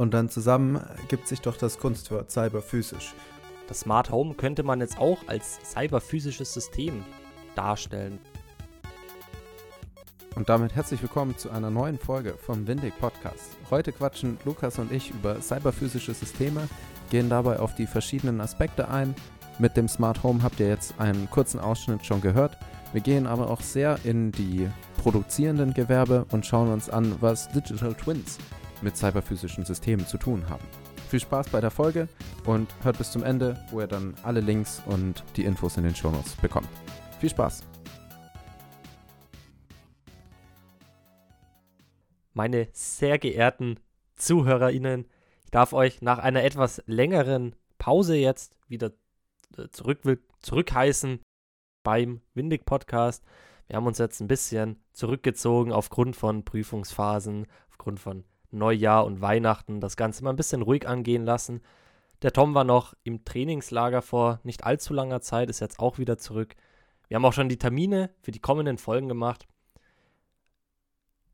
und dann zusammen gibt sich doch das Kunstwort cyberphysisch. Das Smart Home könnte man jetzt auch als cyberphysisches System darstellen. Und damit herzlich willkommen zu einer neuen Folge vom Windig Podcast. Heute quatschen Lukas und ich über cyberphysische Systeme, gehen dabei auf die verschiedenen Aspekte ein. Mit dem Smart Home habt ihr jetzt einen kurzen Ausschnitt schon gehört. Wir gehen aber auch sehr in die produzierenden Gewerbe und schauen uns an, was Digital Twins mit cyberphysischen Systemen zu tun haben. Viel Spaß bei der Folge und hört bis zum Ende, wo ihr dann alle Links und die Infos in den Shownotes bekommt. Viel Spaß! Meine sehr geehrten ZuhörerInnen, ich darf euch nach einer etwas längeren Pause jetzt wieder äh, zurück, zurückheißen beim Windig Podcast. Wir haben uns jetzt ein bisschen zurückgezogen aufgrund von Prüfungsphasen, aufgrund von Neujahr und Weihnachten das Ganze mal ein bisschen ruhig angehen lassen. Der Tom war noch im Trainingslager vor nicht allzu langer Zeit, ist jetzt auch wieder zurück. Wir haben auch schon die Termine für die kommenden Folgen gemacht.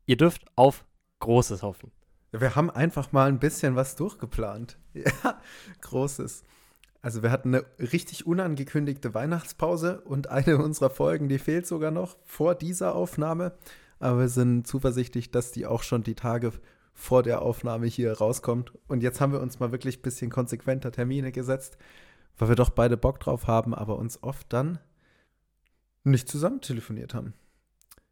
Ihr dürft auf Großes hoffen. Wir haben einfach mal ein bisschen was durchgeplant. Ja, Großes. Also wir hatten eine richtig unangekündigte Weihnachtspause und eine unserer Folgen, die fehlt sogar noch vor dieser Aufnahme. Aber wir sind zuversichtlich, dass die auch schon die Tage vor der Aufnahme hier rauskommt. Und jetzt haben wir uns mal wirklich ein bisschen konsequenter Termine gesetzt, weil wir doch beide Bock drauf haben, aber uns oft dann nicht zusammen telefoniert haben.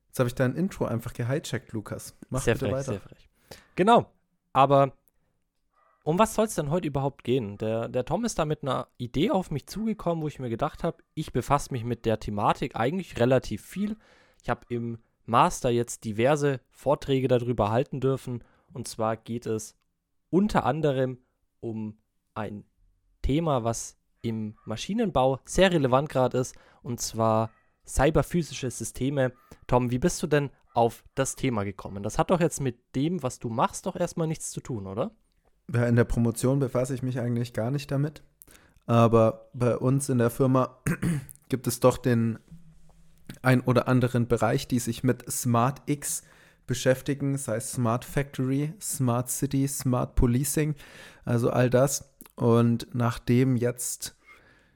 Jetzt habe ich dein Intro einfach gehijackt, Lukas. Mach sehr bitte frech, weiter. Sehr frech. Genau, aber um was soll es denn heute überhaupt gehen? Der, der Tom ist da mit einer Idee auf mich zugekommen, wo ich mir gedacht habe, ich befasse mich mit der Thematik eigentlich relativ viel. Ich habe im Master jetzt diverse Vorträge darüber halten dürfen und zwar geht es unter anderem um ein Thema, was im Maschinenbau sehr relevant gerade ist, und zwar cyberphysische Systeme. Tom, wie bist du denn auf das Thema gekommen? Das hat doch jetzt mit dem, was du machst, doch erstmal nichts zu tun, oder? Ja, in der Promotion befasse ich mich eigentlich gar nicht damit. Aber bei uns in der Firma gibt es doch den ein oder anderen Bereich, die sich mit Smart X beschäftigen, sei es Smart Factory, Smart City, Smart Policing, also all das. Und nachdem jetzt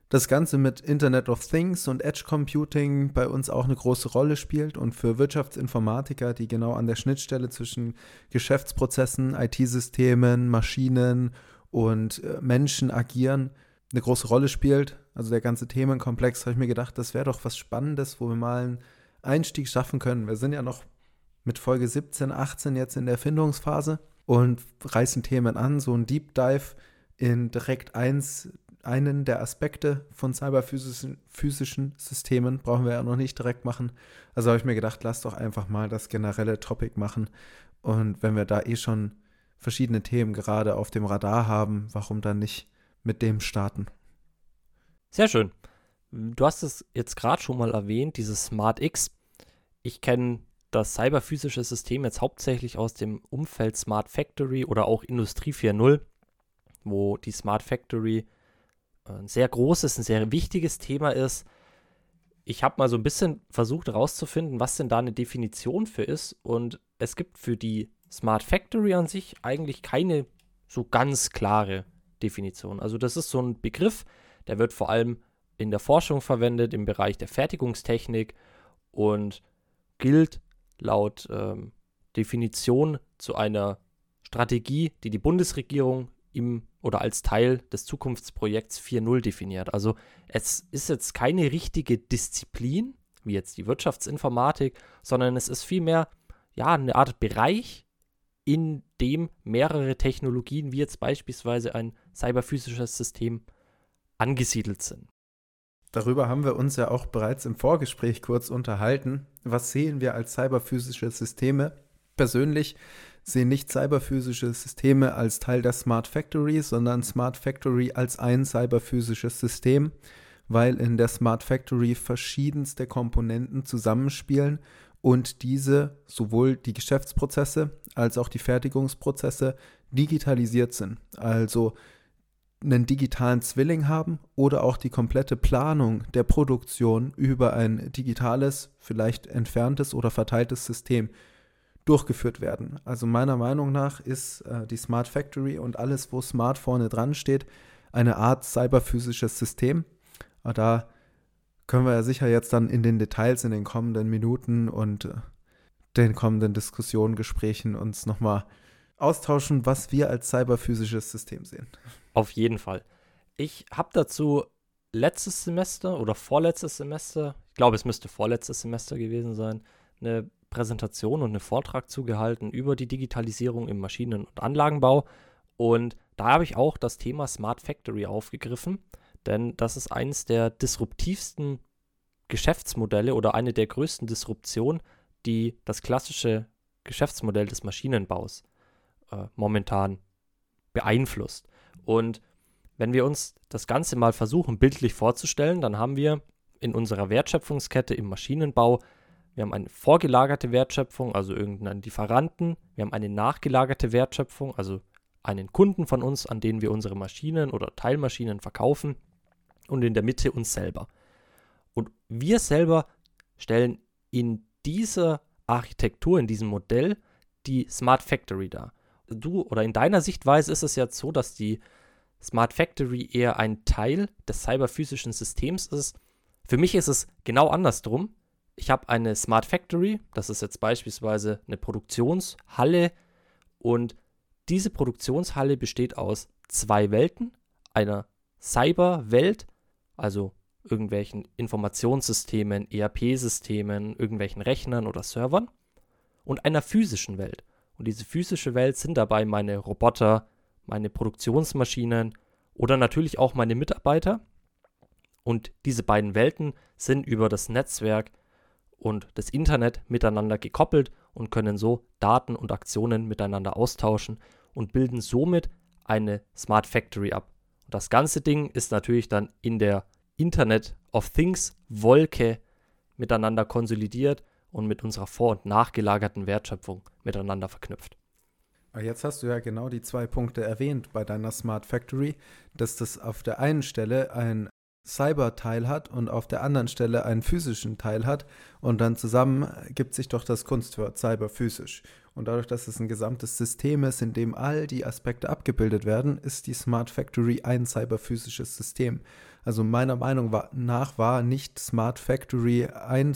das Ganze mit Internet of Things und Edge Computing bei uns auch eine große Rolle spielt und für Wirtschaftsinformatiker, die genau an der Schnittstelle zwischen Geschäftsprozessen, IT-Systemen, Maschinen und äh, Menschen agieren, eine große Rolle spielt, also der ganze Themenkomplex, habe ich mir gedacht, das wäre doch was Spannendes, wo wir mal einen Einstieg schaffen können. Wir sind ja noch mit Folge 17, 18 jetzt in der Erfindungsphase und reißen Themen an, so ein Deep Dive in direkt eins, einen der Aspekte von cyberphysischen physischen Systemen brauchen wir ja noch nicht direkt machen. Also habe ich mir gedacht, lass doch einfach mal das generelle Topic machen. Und wenn wir da eh schon verschiedene Themen gerade auf dem Radar haben, warum dann nicht mit dem starten? Sehr schön. Du hast es jetzt gerade schon mal erwähnt, dieses Smart X. Ich kenne das cyberphysische System jetzt hauptsächlich aus dem Umfeld Smart Factory oder auch Industrie 4.0, wo die Smart Factory äh, ein sehr großes, ein sehr wichtiges Thema ist. Ich habe mal so ein bisschen versucht herauszufinden, was denn da eine Definition für ist. Und es gibt für die Smart Factory an sich eigentlich keine so ganz klare Definition. Also das ist so ein Begriff, der wird vor allem in der Forschung verwendet, im Bereich der Fertigungstechnik und gilt laut ähm, Definition zu einer Strategie, die die Bundesregierung im oder als Teil des Zukunftsprojekts 4.0 definiert. Also es ist jetzt keine richtige Disziplin, wie jetzt die Wirtschaftsinformatik, sondern es ist vielmehr ja eine Art Bereich, in dem mehrere Technologien, wie jetzt beispielsweise ein cyberphysisches System, angesiedelt sind. Darüber haben wir uns ja auch bereits im Vorgespräch kurz unterhalten. Was sehen wir als cyberphysische Systeme? Persönlich sehe nicht cyberphysische Systeme als Teil der Smart Factory, sondern Smart Factory als ein cyberphysisches System, weil in der Smart Factory verschiedenste Komponenten zusammenspielen und diese sowohl die Geschäftsprozesse als auch die Fertigungsprozesse digitalisiert sind. Also einen digitalen Zwilling haben oder auch die komplette Planung der Produktion über ein digitales, vielleicht entferntes oder verteiltes System durchgeführt werden. Also meiner Meinung nach ist äh, die Smart Factory und alles, wo Smart vorne dran steht, eine Art cyberphysisches System. Aber da können wir ja sicher jetzt dann in den Details in den kommenden Minuten und äh, den kommenden Diskussionen, Gesprächen uns nochmal austauschen, was wir als cyberphysisches System sehen. Auf jeden Fall. Ich habe dazu letztes Semester oder vorletztes Semester, ich glaube, es müsste vorletztes Semester gewesen sein, eine Präsentation und einen Vortrag zugehalten über die Digitalisierung im Maschinen- und Anlagenbau. Und da habe ich auch das Thema Smart Factory aufgegriffen, denn das ist eines der disruptivsten Geschäftsmodelle oder eine der größten Disruptionen, die das klassische Geschäftsmodell des Maschinenbaus äh, momentan beeinflusst. Und wenn wir uns das Ganze mal versuchen, bildlich vorzustellen, dann haben wir in unserer Wertschöpfungskette im Maschinenbau, wir haben eine vorgelagerte Wertschöpfung, also irgendeinen Lieferanten, wir haben eine nachgelagerte Wertschöpfung, also einen Kunden von uns, an den wir unsere Maschinen oder Teilmaschinen verkaufen und in der Mitte uns selber. Und wir selber stellen in dieser Architektur, in diesem Modell, die Smart Factory dar. Du oder in deiner Sichtweise ist es jetzt so, dass die Smart Factory eher ein Teil des cyberphysischen Systems ist. Für mich ist es genau andersrum. Ich habe eine Smart Factory, das ist jetzt beispielsweise eine Produktionshalle und diese Produktionshalle besteht aus zwei Welten, einer Cyberwelt, also irgendwelchen Informationssystemen, ERP-Systemen, irgendwelchen Rechnern oder Servern und einer physischen Welt. Und diese physische Welt sind dabei meine Roboter, meine Produktionsmaschinen oder natürlich auch meine Mitarbeiter. Und diese beiden Welten sind über das Netzwerk und das Internet miteinander gekoppelt und können so Daten und Aktionen miteinander austauschen und bilden somit eine Smart Factory ab. Und das ganze Ding ist natürlich dann in der Internet of Things Wolke miteinander konsolidiert und mit unserer vor- und nachgelagerten Wertschöpfung miteinander verknüpft. Jetzt hast du ja genau die zwei Punkte erwähnt bei deiner Smart Factory, dass das auf der einen Stelle ein Cyber-Teil hat und auf der anderen Stelle einen physischen Teil hat und dann zusammen gibt sich doch das Kunstwort Cyber-physisch. Und dadurch, dass es ein gesamtes System ist, in dem all die Aspekte abgebildet werden, ist die Smart Factory ein cyberphysisches System. Also meiner Meinung nach war nicht Smart Factory ein,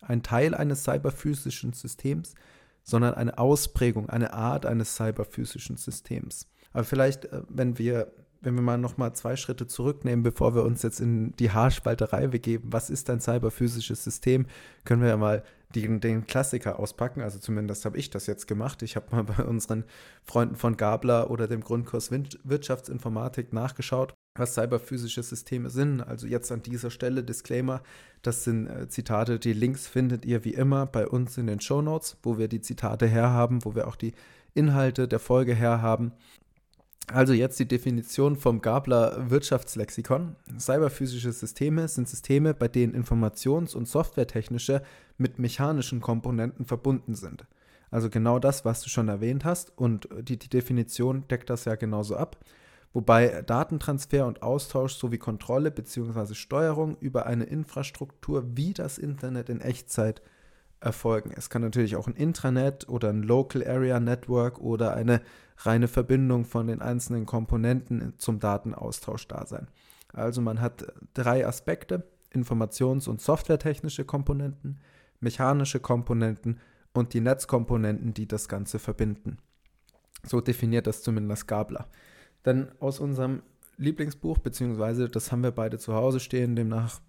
ein Teil eines cyberphysischen Systems, sondern eine Ausprägung, eine Art eines cyberphysischen Systems. Aber vielleicht, äh, wenn wir, wenn wir mal nochmal zwei Schritte zurücknehmen, bevor wir uns jetzt in die Haarspalterei begeben, was ist ein cyberphysisches System, können wir ja mal den, den Klassiker auspacken. Also zumindest habe ich das jetzt gemacht. Ich habe mal bei unseren Freunden von Gabler oder dem Grundkurs Wirtschaftsinformatik nachgeschaut was cyberphysische Systeme sind. Also jetzt an dieser Stelle Disclaimer, das sind äh, Zitate, die Links findet ihr wie immer bei uns in den Show Notes, wo wir die Zitate herhaben, wo wir auch die Inhalte der Folge herhaben. Also jetzt die Definition vom Gabler Wirtschaftslexikon. Cyberphysische Systeme sind Systeme, bei denen informations- und softwaretechnische mit mechanischen Komponenten verbunden sind. Also genau das, was du schon erwähnt hast und die, die Definition deckt das ja genauso ab wobei Datentransfer und Austausch sowie Kontrolle bzw. Steuerung über eine Infrastruktur wie das Internet in Echtzeit erfolgen. Es kann natürlich auch ein Intranet oder ein Local Area Network oder eine reine Verbindung von den einzelnen Komponenten zum Datenaustausch da sein. Also man hat drei Aspekte, Informations- und softwaretechnische Komponenten, mechanische Komponenten und die Netzkomponenten, die das Ganze verbinden. So definiert das zumindest Gabler. Dann aus unserem Lieblingsbuch, beziehungsweise das haben wir beide zu Hause stehen, demnach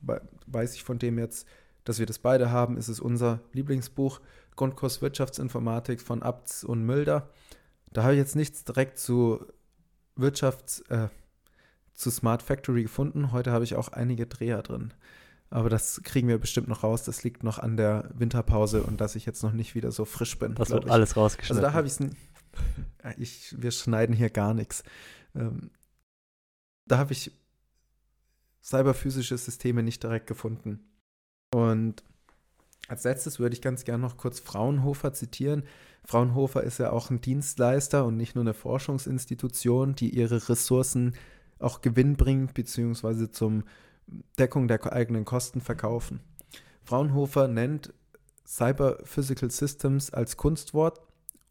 weiß ich von dem jetzt, dass wir das beide haben, ist es unser Lieblingsbuch, Grundkurs Wirtschaftsinformatik von Abts und Mülder. Da habe ich jetzt nichts direkt zu Wirtschafts-, äh, zu Smart Factory gefunden. Heute habe ich auch einige Dreher drin. Aber das kriegen wir bestimmt noch raus. Das liegt noch an der Winterpause und dass ich jetzt noch nicht wieder so frisch bin. Das wird ich. alles rausgeschnitten. Also da habe ich es. Wir schneiden hier gar nichts. Ähm, da habe ich cyberphysische Systeme nicht direkt gefunden. Und als letztes würde ich ganz gerne noch kurz Fraunhofer zitieren. Fraunhofer ist ja auch ein Dienstleister und nicht nur eine Forschungsinstitution, die ihre Ressourcen auch gewinnbringend bzw. zum Deckung der eigenen Kosten verkaufen. Fraunhofer nennt Cyber Physical Systems als Kunstwort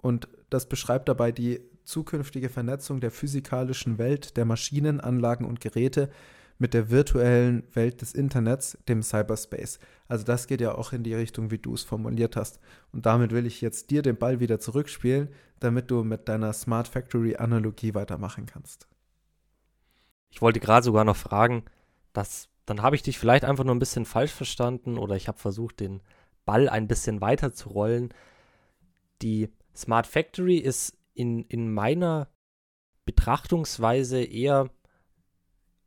und das beschreibt dabei die zukünftige Vernetzung der physikalischen Welt der Maschinen, Anlagen und Geräte mit der virtuellen Welt des Internets, dem Cyberspace. Also das geht ja auch in die Richtung, wie du es formuliert hast. Und damit will ich jetzt dir den Ball wieder zurückspielen, damit du mit deiner Smart Factory Analogie weitermachen kannst. Ich wollte gerade sogar noch fragen, dass dann habe ich dich vielleicht einfach nur ein bisschen falsch verstanden oder ich habe versucht, den Ball ein bisschen weiter zu rollen. Die Smart Factory ist in, in meiner Betrachtungsweise eher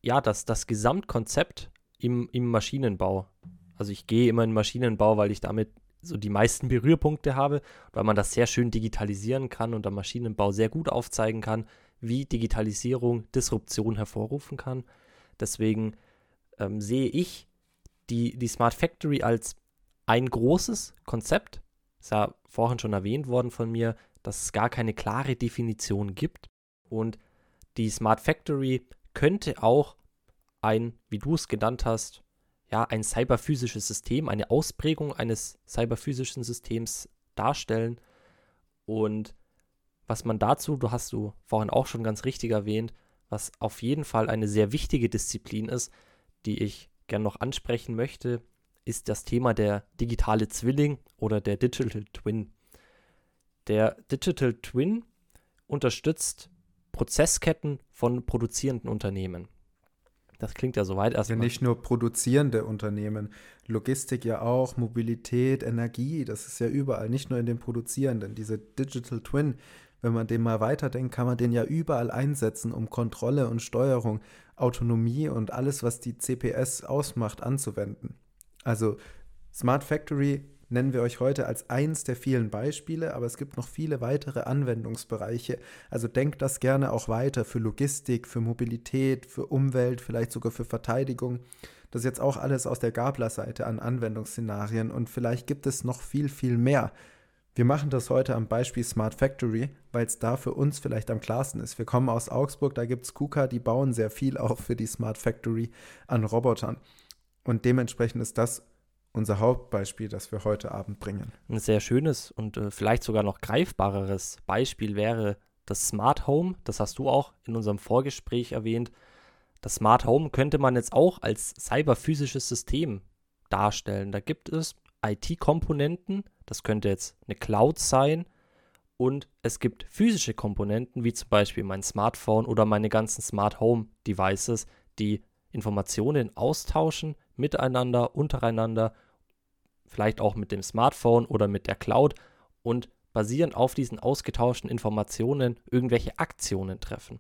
ja, das, das Gesamtkonzept im, im Maschinenbau. Also ich gehe immer in Maschinenbau, weil ich damit so die meisten Berührpunkte habe, weil man das sehr schön digitalisieren kann und am Maschinenbau sehr gut aufzeigen kann, wie Digitalisierung Disruption hervorrufen kann. Deswegen ähm, sehe ich die, die Smart Factory als ein großes Konzept. Ist ja vorhin schon erwähnt worden von mir, dass es gar keine klare Definition gibt. Und die Smart Factory könnte auch ein, wie du es genannt hast, ja, ein cyberphysisches System, eine Ausprägung eines cyberphysischen Systems darstellen. Und was man dazu, du hast du vorhin auch schon ganz richtig erwähnt, was auf jeden Fall eine sehr wichtige Disziplin ist, die ich gern noch ansprechen möchte, ist das Thema der digitale Zwilling oder der Digital Twin. Der Digital Twin unterstützt Prozessketten von produzierenden Unternehmen. Das klingt ja soweit erstmal. Ja, nicht nur produzierende Unternehmen, Logistik ja auch, Mobilität, Energie, das ist ja überall, nicht nur in den produzierenden. Diese Digital Twin, wenn man den mal weiterdenkt, kann man den ja überall einsetzen, um Kontrolle und Steuerung, Autonomie und alles, was die CPS ausmacht, anzuwenden. Also Smart Factory nennen wir euch heute als eins der vielen Beispiele, aber es gibt noch viele weitere Anwendungsbereiche. Also denkt das gerne auch weiter für Logistik, für Mobilität, für Umwelt, vielleicht sogar für Verteidigung. Das ist jetzt auch alles aus der Gabler-Seite an Anwendungsszenarien und vielleicht gibt es noch viel, viel mehr. Wir machen das heute am Beispiel Smart Factory, weil es da für uns vielleicht am klarsten ist. Wir kommen aus Augsburg, da gibt es KUKA, die bauen sehr viel auch für die Smart Factory an Robotern. Und dementsprechend ist das unser Hauptbeispiel, das wir heute Abend bringen. Ein sehr schönes und äh, vielleicht sogar noch greifbareres Beispiel wäre das Smart Home. Das hast du auch in unserem Vorgespräch erwähnt. Das Smart Home könnte man jetzt auch als cyberphysisches System darstellen. Da gibt es IT-Komponenten, das könnte jetzt eine Cloud sein, und es gibt physische Komponenten, wie zum Beispiel mein Smartphone oder meine ganzen Smart Home Devices, die Informationen austauschen miteinander, untereinander vielleicht auch mit dem Smartphone oder mit der Cloud und basierend auf diesen ausgetauschten Informationen irgendwelche Aktionen treffen.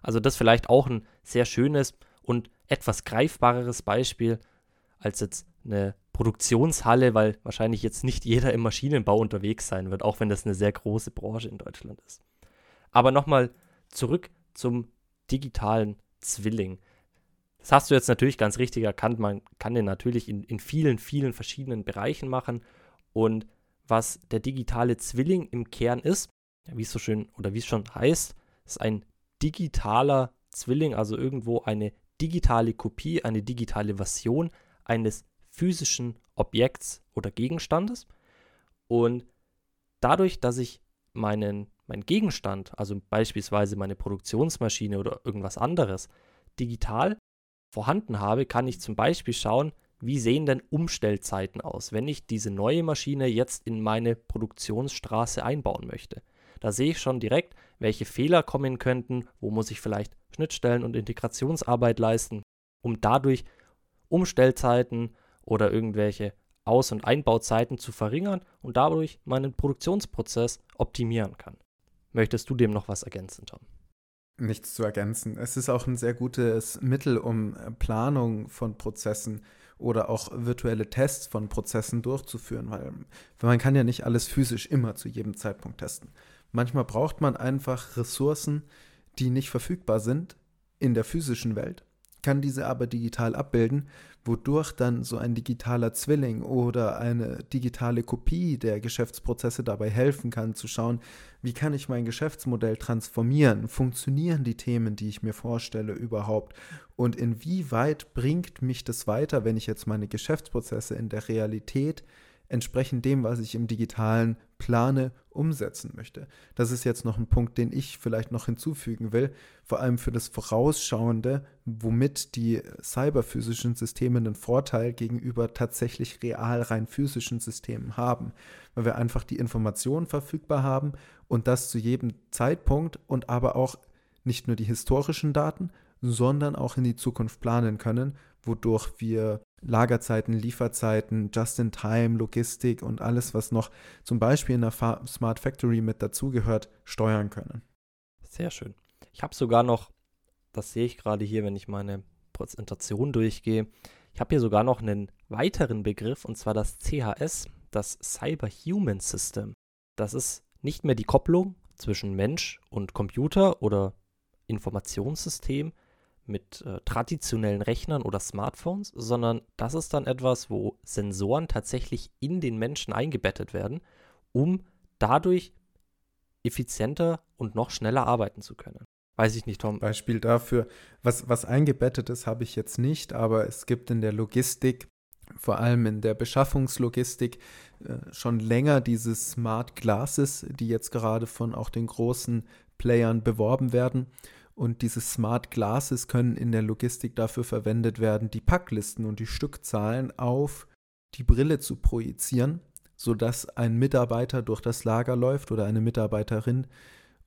Also das vielleicht auch ein sehr schönes und etwas greifbareres Beispiel als jetzt eine Produktionshalle, weil wahrscheinlich jetzt nicht jeder im Maschinenbau unterwegs sein wird, auch wenn das eine sehr große Branche in Deutschland ist. Aber nochmal zurück zum digitalen Zwilling. Das hast du jetzt natürlich ganz richtig erkannt. Man kann den natürlich in, in vielen, vielen verschiedenen Bereichen machen. Und was der digitale Zwilling im Kern ist, wie es so schön oder wie es schon heißt, ist ein digitaler Zwilling, also irgendwo eine digitale Kopie, eine digitale Version eines physischen Objekts oder Gegenstandes. Und dadurch, dass ich meinen, meinen Gegenstand, also beispielsweise meine Produktionsmaschine oder irgendwas anderes, digital vorhanden habe, kann ich zum Beispiel schauen, wie sehen denn Umstellzeiten aus, wenn ich diese neue Maschine jetzt in meine Produktionsstraße einbauen möchte. Da sehe ich schon direkt, welche Fehler kommen könnten, wo muss ich vielleicht Schnittstellen und Integrationsarbeit leisten, um dadurch Umstellzeiten oder irgendwelche Aus- und Einbauzeiten zu verringern und dadurch meinen Produktionsprozess optimieren kann. Möchtest du dem noch was ergänzen, Tom? Nichts zu ergänzen. Es ist auch ein sehr gutes Mittel, um äh, Planung von Prozessen oder auch virtuelle Tests von Prozessen durchzuführen, weil man kann ja nicht alles physisch immer zu jedem Zeitpunkt testen. Manchmal braucht man einfach Ressourcen, die nicht verfügbar sind in der physischen Welt kann diese aber digital abbilden, wodurch dann so ein digitaler Zwilling oder eine digitale Kopie der Geschäftsprozesse dabei helfen kann zu schauen, wie kann ich mein Geschäftsmodell transformieren, funktionieren die Themen, die ich mir vorstelle überhaupt? Und inwieweit bringt mich das weiter, wenn ich jetzt meine Geschäftsprozesse in der Realität entsprechend dem, was ich im digitalen plane, umsetzen möchte. Das ist jetzt noch ein Punkt, den ich vielleicht noch hinzufügen will, vor allem für das Vorausschauende, womit die cyberphysischen Systeme einen Vorteil gegenüber tatsächlich real rein physischen Systemen haben, weil wir einfach die Informationen verfügbar haben und das zu jedem Zeitpunkt und aber auch nicht nur die historischen Daten, sondern auch in die Zukunft planen können, wodurch wir Lagerzeiten, Lieferzeiten, Just-in-Time, Logistik und alles, was noch zum Beispiel in der Smart Factory mit dazugehört, steuern können. Sehr schön. Ich habe sogar noch, das sehe ich gerade hier, wenn ich meine Präsentation durchgehe, ich habe hier sogar noch einen weiteren Begriff und zwar das CHS, das Cyber Human System. Das ist nicht mehr die Kopplung zwischen Mensch und Computer oder Informationssystem, mit äh, traditionellen Rechnern oder Smartphones, sondern das ist dann etwas, wo Sensoren tatsächlich in den Menschen eingebettet werden, um dadurch effizienter und noch schneller arbeiten zu können. Weiß ich nicht, Tom. Beispiel dafür, was, was eingebettet ist, habe ich jetzt nicht, aber es gibt in der Logistik, vor allem in der Beschaffungslogistik, äh, schon länger diese Smart Glasses, die jetzt gerade von auch den großen Playern beworben werden. Und diese Smart Glasses können in der Logistik dafür verwendet werden, die Packlisten und die Stückzahlen auf die Brille zu projizieren, sodass ein Mitarbeiter durch das Lager läuft oder eine Mitarbeiterin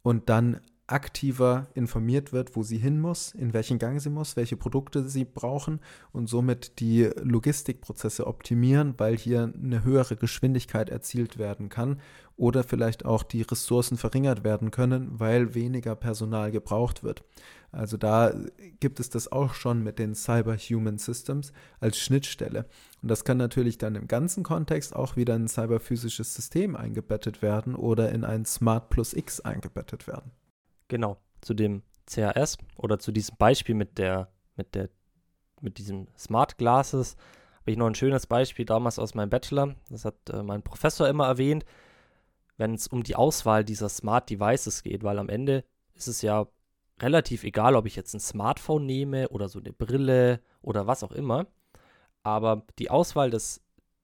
und dann aktiver informiert wird, wo sie hin muss, in welchen Gang sie muss, welche Produkte sie brauchen und somit die Logistikprozesse optimieren, weil hier eine höhere Geschwindigkeit erzielt werden kann oder vielleicht auch die Ressourcen verringert werden können, weil weniger Personal gebraucht wird. Also da gibt es das auch schon mit den Cyber-Human Systems als Schnittstelle. Und das kann natürlich dann im ganzen Kontext auch wieder in ein cyberphysisches System eingebettet werden oder in ein Smart Plus X eingebettet werden. Genau, zu dem CAS oder zu diesem Beispiel mit der, mit der, mit diesem Smart Glasses habe ich noch ein schönes Beispiel damals aus meinem Bachelor. Das hat äh, mein Professor immer erwähnt, wenn es um die Auswahl dieser Smart Devices geht, weil am Ende ist es ja relativ egal, ob ich jetzt ein Smartphone nehme oder so eine Brille oder was auch immer. Aber die Auswahl des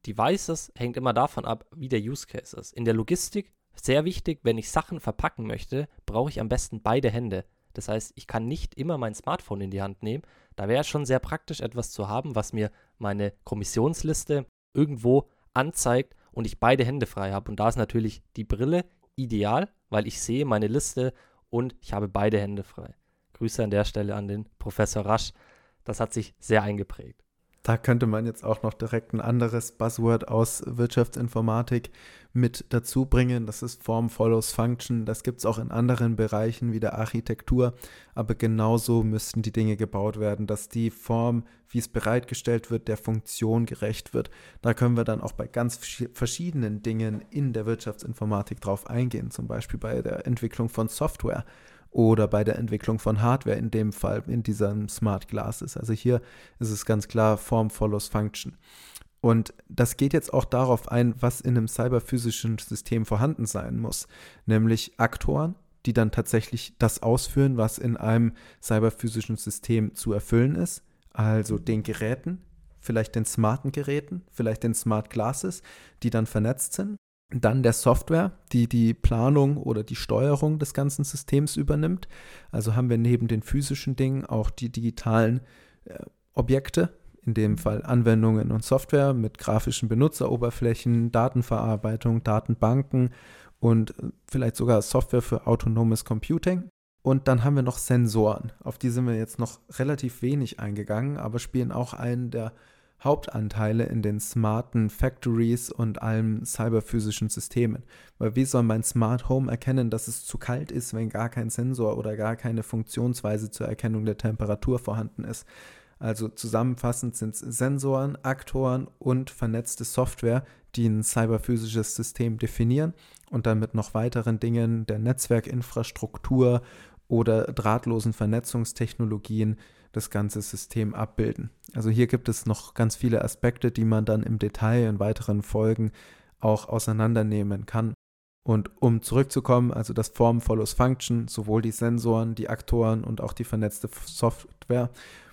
Devices hängt immer davon ab, wie der Use Case ist. In der Logistik sehr wichtig, wenn ich Sachen verpacken möchte, brauche ich am besten beide Hände. Das heißt, ich kann nicht immer mein Smartphone in die Hand nehmen. Da wäre es schon sehr praktisch, etwas zu haben, was mir meine Kommissionsliste irgendwo anzeigt und ich beide Hände frei habe. Und da ist natürlich die Brille ideal, weil ich sehe meine Liste und ich habe beide Hände frei. Grüße an der Stelle an den Professor Rasch. Das hat sich sehr eingeprägt. Da könnte man jetzt auch noch direkt ein anderes Buzzword aus Wirtschaftsinformatik mit dazu bringen. Das ist Form follows Function. Das gibt es auch in anderen Bereichen wie der Architektur. Aber genauso müssten die Dinge gebaut werden, dass die Form, wie es bereitgestellt wird, der Funktion gerecht wird. Da können wir dann auch bei ganz verschiedenen Dingen in der Wirtschaftsinformatik drauf eingehen. Zum Beispiel bei der Entwicklung von Software oder bei der Entwicklung von Hardware, in dem Fall in diesem Smart Glasses. Also hier ist es ganz klar Form follows Function. Und das geht jetzt auch darauf ein, was in einem cyberphysischen System vorhanden sein muss, nämlich Aktoren, die dann tatsächlich das ausführen, was in einem cyberphysischen System zu erfüllen ist, also den Geräten, vielleicht den smarten Geräten, vielleicht den Smart Glasses, die dann vernetzt sind dann der Software, die die Planung oder die Steuerung des ganzen Systems übernimmt. Also haben wir neben den physischen Dingen auch die digitalen äh, Objekte, in dem Fall Anwendungen und Software mit grafischen Benutzeroberflächen, Datenverarbeitung, Datenbanken und äh, vielleicht sogar Software für autonomes Computing. Und dann haben wir noch Sensoren. Auf die sind wir jetzt noch relativ wenig eingegangen, aber spielen auch einen der Hauptanteile in den smarten Factories und allen cyberphysischen Systemen. Weil wie soll mein Smart Home erkennen, dass es zu kalt ist, wenn gar kein Sensor oder gar keine Funktionsweise zur Erkennung der Temperatur vorhanden ist? Also zusammenfassend sind es Sensoren, Aktoren und vernetzte Software, die ein cyberphysisches System definieren und dann mit noch weiteren Dingen der Netzwerkinfrastruktur oder drahtlosen Vernetzungstechnologien das ganze System abbilden. Also hier gibt es noch ganz viele Aspekte, die man dann im Detail in weiteren Folgen auch auseinandernehmen kann. Und um zurückzukommen, also das Form follows Function, sowohl die Sensoren, die Aktoren und auch die vernetzte Software,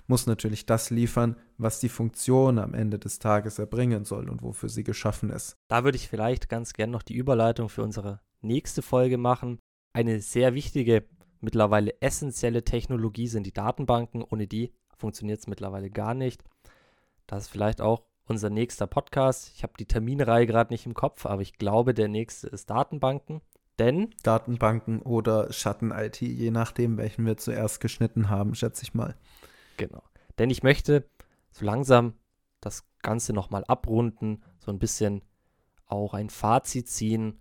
muss natürlich das liefern, was die Funktion am Ende des Tages erbringen soll und wofür sie geschaffen ist. Da würde ich vielleicht ganz gern noch die Überleitung für unsere nächste Folge machen. Eine sehr wichtige, mittlerweile essentielle Technologie sind die Datenbanken. Ohne die funktioniert es mittlerweile gar nicht. Das ist vielleicht auch unser nächster Podcast. Ich habe die Terminreihe gerade nicht im Kopf, aber ich glaube, der nächste ist Datenbanken. Denn Datenbanken oder Schatten-IT, je nachdem, welchen wir zuerst geschnitten haben, schätze ich mal. Genau. Denn ich möchte so langsam das Ganze nochmal abrunden, so ein bisschen auch ein Fazit ziehen.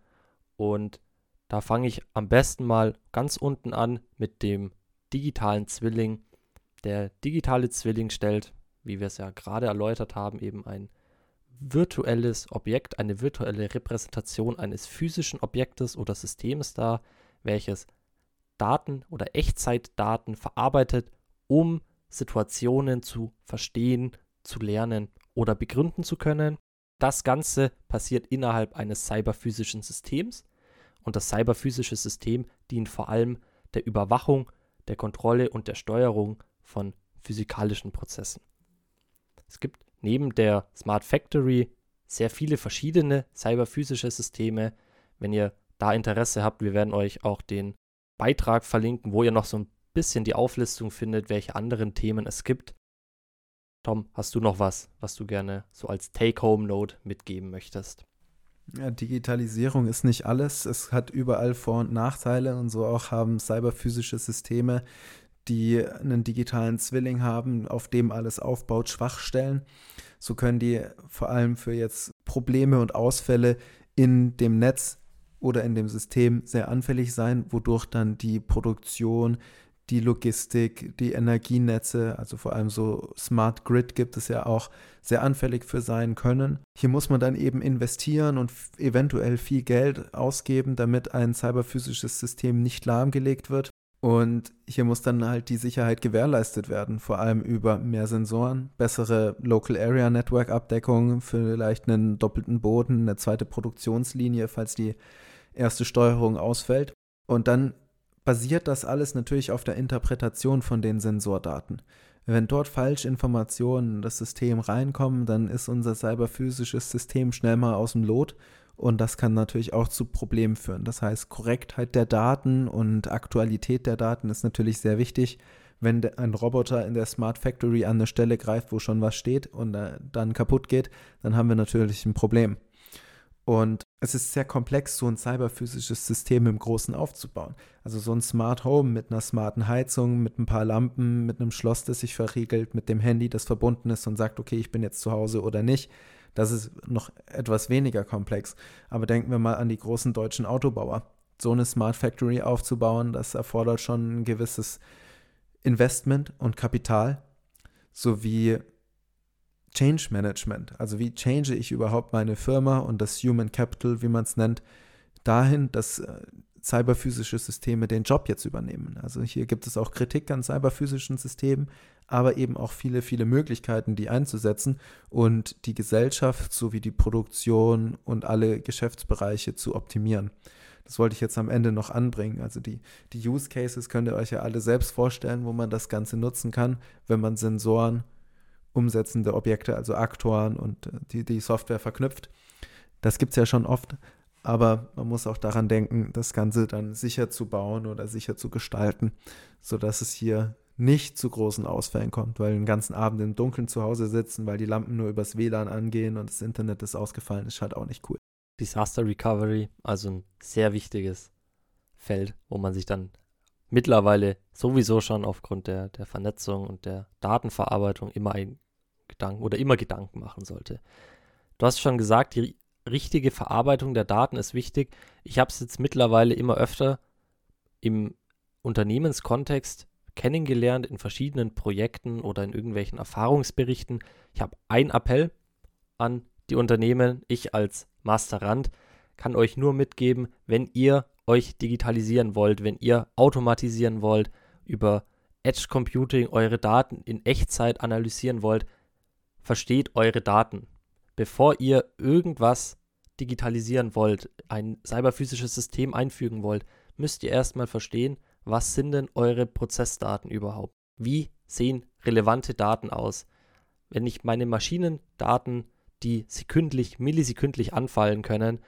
Und da fange ich am besten mal ganz unten an mit dem digitalen Zwilling. Der digitale Zwilling stellt wie wir es ja gerade erläutert haben, eben ein virtuelles Objekt, eine virtuelle Repräsentation eines physischen Objektes oder Systems dar, welches Daten oder Echtzeitdaten verarbeitet, um Situationen zu verstehen, zu lernen oder begründen zu können. Das Ganze passiert innerhalb eines cyberphysischen Systems und das cyberphysische System dient vor allem der Überwachung, der Kontrolle und der Steuerung von physikalischen Prozessen. Es gibt neben der Smart Factory sehr viele verschiedene cyberphysische Systeme. Wenn ihr da Interesse habt, wir werden euch auch den Beitrag verlinken, wo ihr noch so ein bisschen die Auflistung findet, welche anderen Themen es gibt. Tom, hast du noch was, was du gerne so als Take-Home-Note mitgeben möchtest? Ja, Digitalisierung ist nicht alles. Es hat überall Vor- und Nachteile und so auch haben cyberphysische Systeme die einen digitalen Zwilling haben, auf dem alles aufbaut, Schwachstellen. So können die vor allem für jetzt Probleme und Ausfälle in dem Netz oder in dem System sehr anfällig sein, wodurch dann die Produktion, die Logistik, die Energienetze, also vor allem so Smart Grid gibt es ja auch, sehr anfällig für sein können. Hier muss man dann eben investieren und eventuell viel Geld ausgeben, damit ein cyberphysisches System nicht lahmgelegt wird. Und hier muss dann halt die Sicherheit gewährleistet werden, vor allem über mehr Sensoren, bessere Local Area Network Abdeckung, vielleicht einen doppelten Boden, eine zweite Produktionslinie, falls die erste Steuerung ausfällt. Und dann basiert das alles natürlich auf der Interpretation von den Sensordaten. Wenn dort Falschinformationen in das System reinkommen, dann ist unser cyberphysisches System schnell mal aus dem Lot und das kann natürlich auch zu Problemen führen. Das heißt, Korrektheit der Daten und Aktualität der Daten ist natürlich sehr wichtig. Wenn ein Roboter in der Smart Factory an eine Stelle greift, wo schon was steht und äh, dann kaputt geht, dann haben wir natürlich ein Problem. Und es ist sehr komplex, so ein cyberphysisches System im Großen aufzubauen. Also so ein Smart Home mit einer smarten Heizung, mit ein paar Lampen, mit einem Schloss, das sich verriegelt, mit dem Handy, das verbunden ist und sagt, okay, ich bin jetzt zu Hause oder nicht das ist noch etwas weniger komplex. Aber denken wir mal an die großen deutschen Autobauer. So eine Smart Factory aufzubauen, das erfordert schon ein gewisses Investment und Kapital sowie Change Management. Also wie change ich überhaupt meine Firma und das Human Capital, wie man es nennt, dahin, dass äh, cyberphysische Systeme den Job jetzt übernehmen. Also hier gibt es auch Kritik an cyberphysischen Systemen, aber eben auch viele, viele Möglichkeiten, die einzusetzen und die Gesellschaft sowie die Produktion und alle Geschäftsbereiche zu optimieren. Das wollte ich jetzt am Ende noch anbringen. Also die, die Use Cases könnt ihr euch ja alle selbst vorstellen, wo man das Ganze nutzen kann, wenn man Sensoren, umsetzende Objekte, also Aktoren und äh, die, die Software verknüpft. Das gibt es ja schon oft, aber man muss auch daran denken, das Ganze dann sicher zu bauen oder sicher zu gestalten, sodass es hier nicht zu großen Ausfällen kommt, weil den ganzen Abend im Dunkeln zu Hause sitzen, weil die Lampen nur übers WLAN angehen und das Internet ist ausgefallen, ist halt auch nicht cool. Disaster Recovery, also ein sehr wichtiges Feld, wo man sich dann mittlerweile sowieso schon aufgrund der, der Vernetzung und der Datenverarbeitung immer ein Gedanken oder immer Gedanken machen sollte. Du hast schon gesagt, die richtige Verarbeitung der Daten ist wichtig. Ich habe es jetzt mittlerweile immer öfter im Unternehmenskontext kennengelernt, in verschiedenen Projekten oder in irgendwelchen Erfahrungsberichten. Ich habe einen Appell an die Unternehmen. Ich als Masterand kann euch nur mitgeben, wenn ihr euch digitalisieren wollt, wenn ihr automatisieren wollt, über Edge Computing eure Daten in Echtzeit analysieren wollt, versteht eure Daten. Bevor ihr irgendwas digitalisieren wollt, ein cyberphysisches System einfügen wollt, müsst ihr erstmal verstehen, was sind denn eure Prozessdaten überhaupt? Wie sehen relevante Daten aus? Wenn ich meine Maschinendaten, die sekündlich, millisekündlich anfallen können,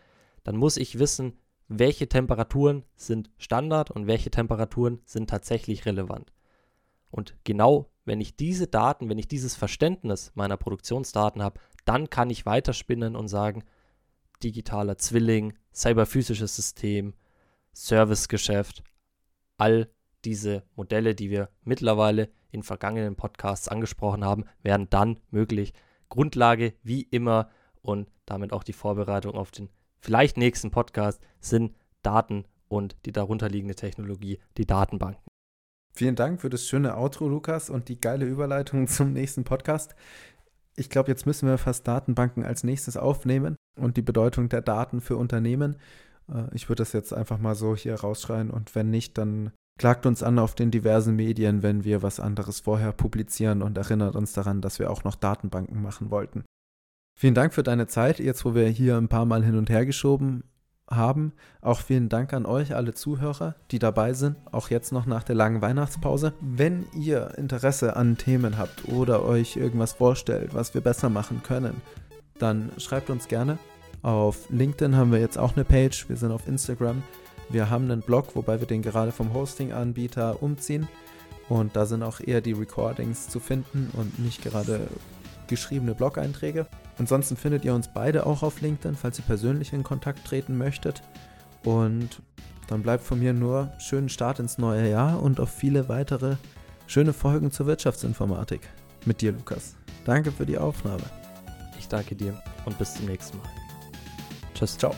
dann muss ich wissen, welche Temperaturen sind Standard und welche Temperaturen sind tatsächlich relevant. Und genau wenn ich diese Daten, wenn ich dieses Verständnis meiner Produktionsdaten habe, dann kann ich weiterspinnen und sagen, digitaler Zwilling, cyberphysisches System, Servicegeschäft, all diese Modelle, die wir mittlerweile in vergangenen Podcasts angesprochen haben, werden dann möglich. Grundlage wie immer und damit auch die Vorbereitung auf den vielleicht nächsten Podcast sind Daten und die darunterliegende Technologie, die Datenbanken. Vielen Dank für das schöne Outro, Lukas, und die geile Überleitung zum nächsten Podcast. Ich glaube, jetzt müssen wir fast Datenbanken als nächstes aufnehmen und die Bedeutung der Daten für Unternehmen. Äh, ich würde das jetzt einfach mal so hier rausschreien und wenn nicht, dann klagt uns an auf den diversen Medien, wenn wir was anderes vorher publizieren und erinnert uns daran, dass wir auch noch Datenbanken machen wollten. Vielen Dank für deine Zeit, jetzt wo wir hier ein paar Mal hin und her geschoben haben. Auch vielen Dank an euch, alle Zuhörer, die dabei sind, auch jetzt noch nach der langen Weihnachtspause. Wenn ihr Interesse an Themen habt oder euch irgendwas vorstellt, was wir besser machen können, dann schreibt uns gerne. Auf LinkedIn haben wir jetzt auch eine Page, wir sind auf Instagram. Wir haben einen Blog, wobei wir den gerade vom Hosting-Anbieter umziehen. Und da sind auch eher die Recordings zu finden und nicht gerade geschriebene Blog-Einträge. Ansonsten findet ihr uns beide auch auf LinkedIn, falls ihr persönlich in Kontakt treten möchtet. Und dann bleibt von mir nur schönen Start ins neue Jahr und auf viele weitere schöne Folgen zur Wirtschaftsinformatik. Mit dir, Lukas. Danke für die Aufnahme. Ich danke dir und bis zum nächsten Mal. Tschüss. Ciao.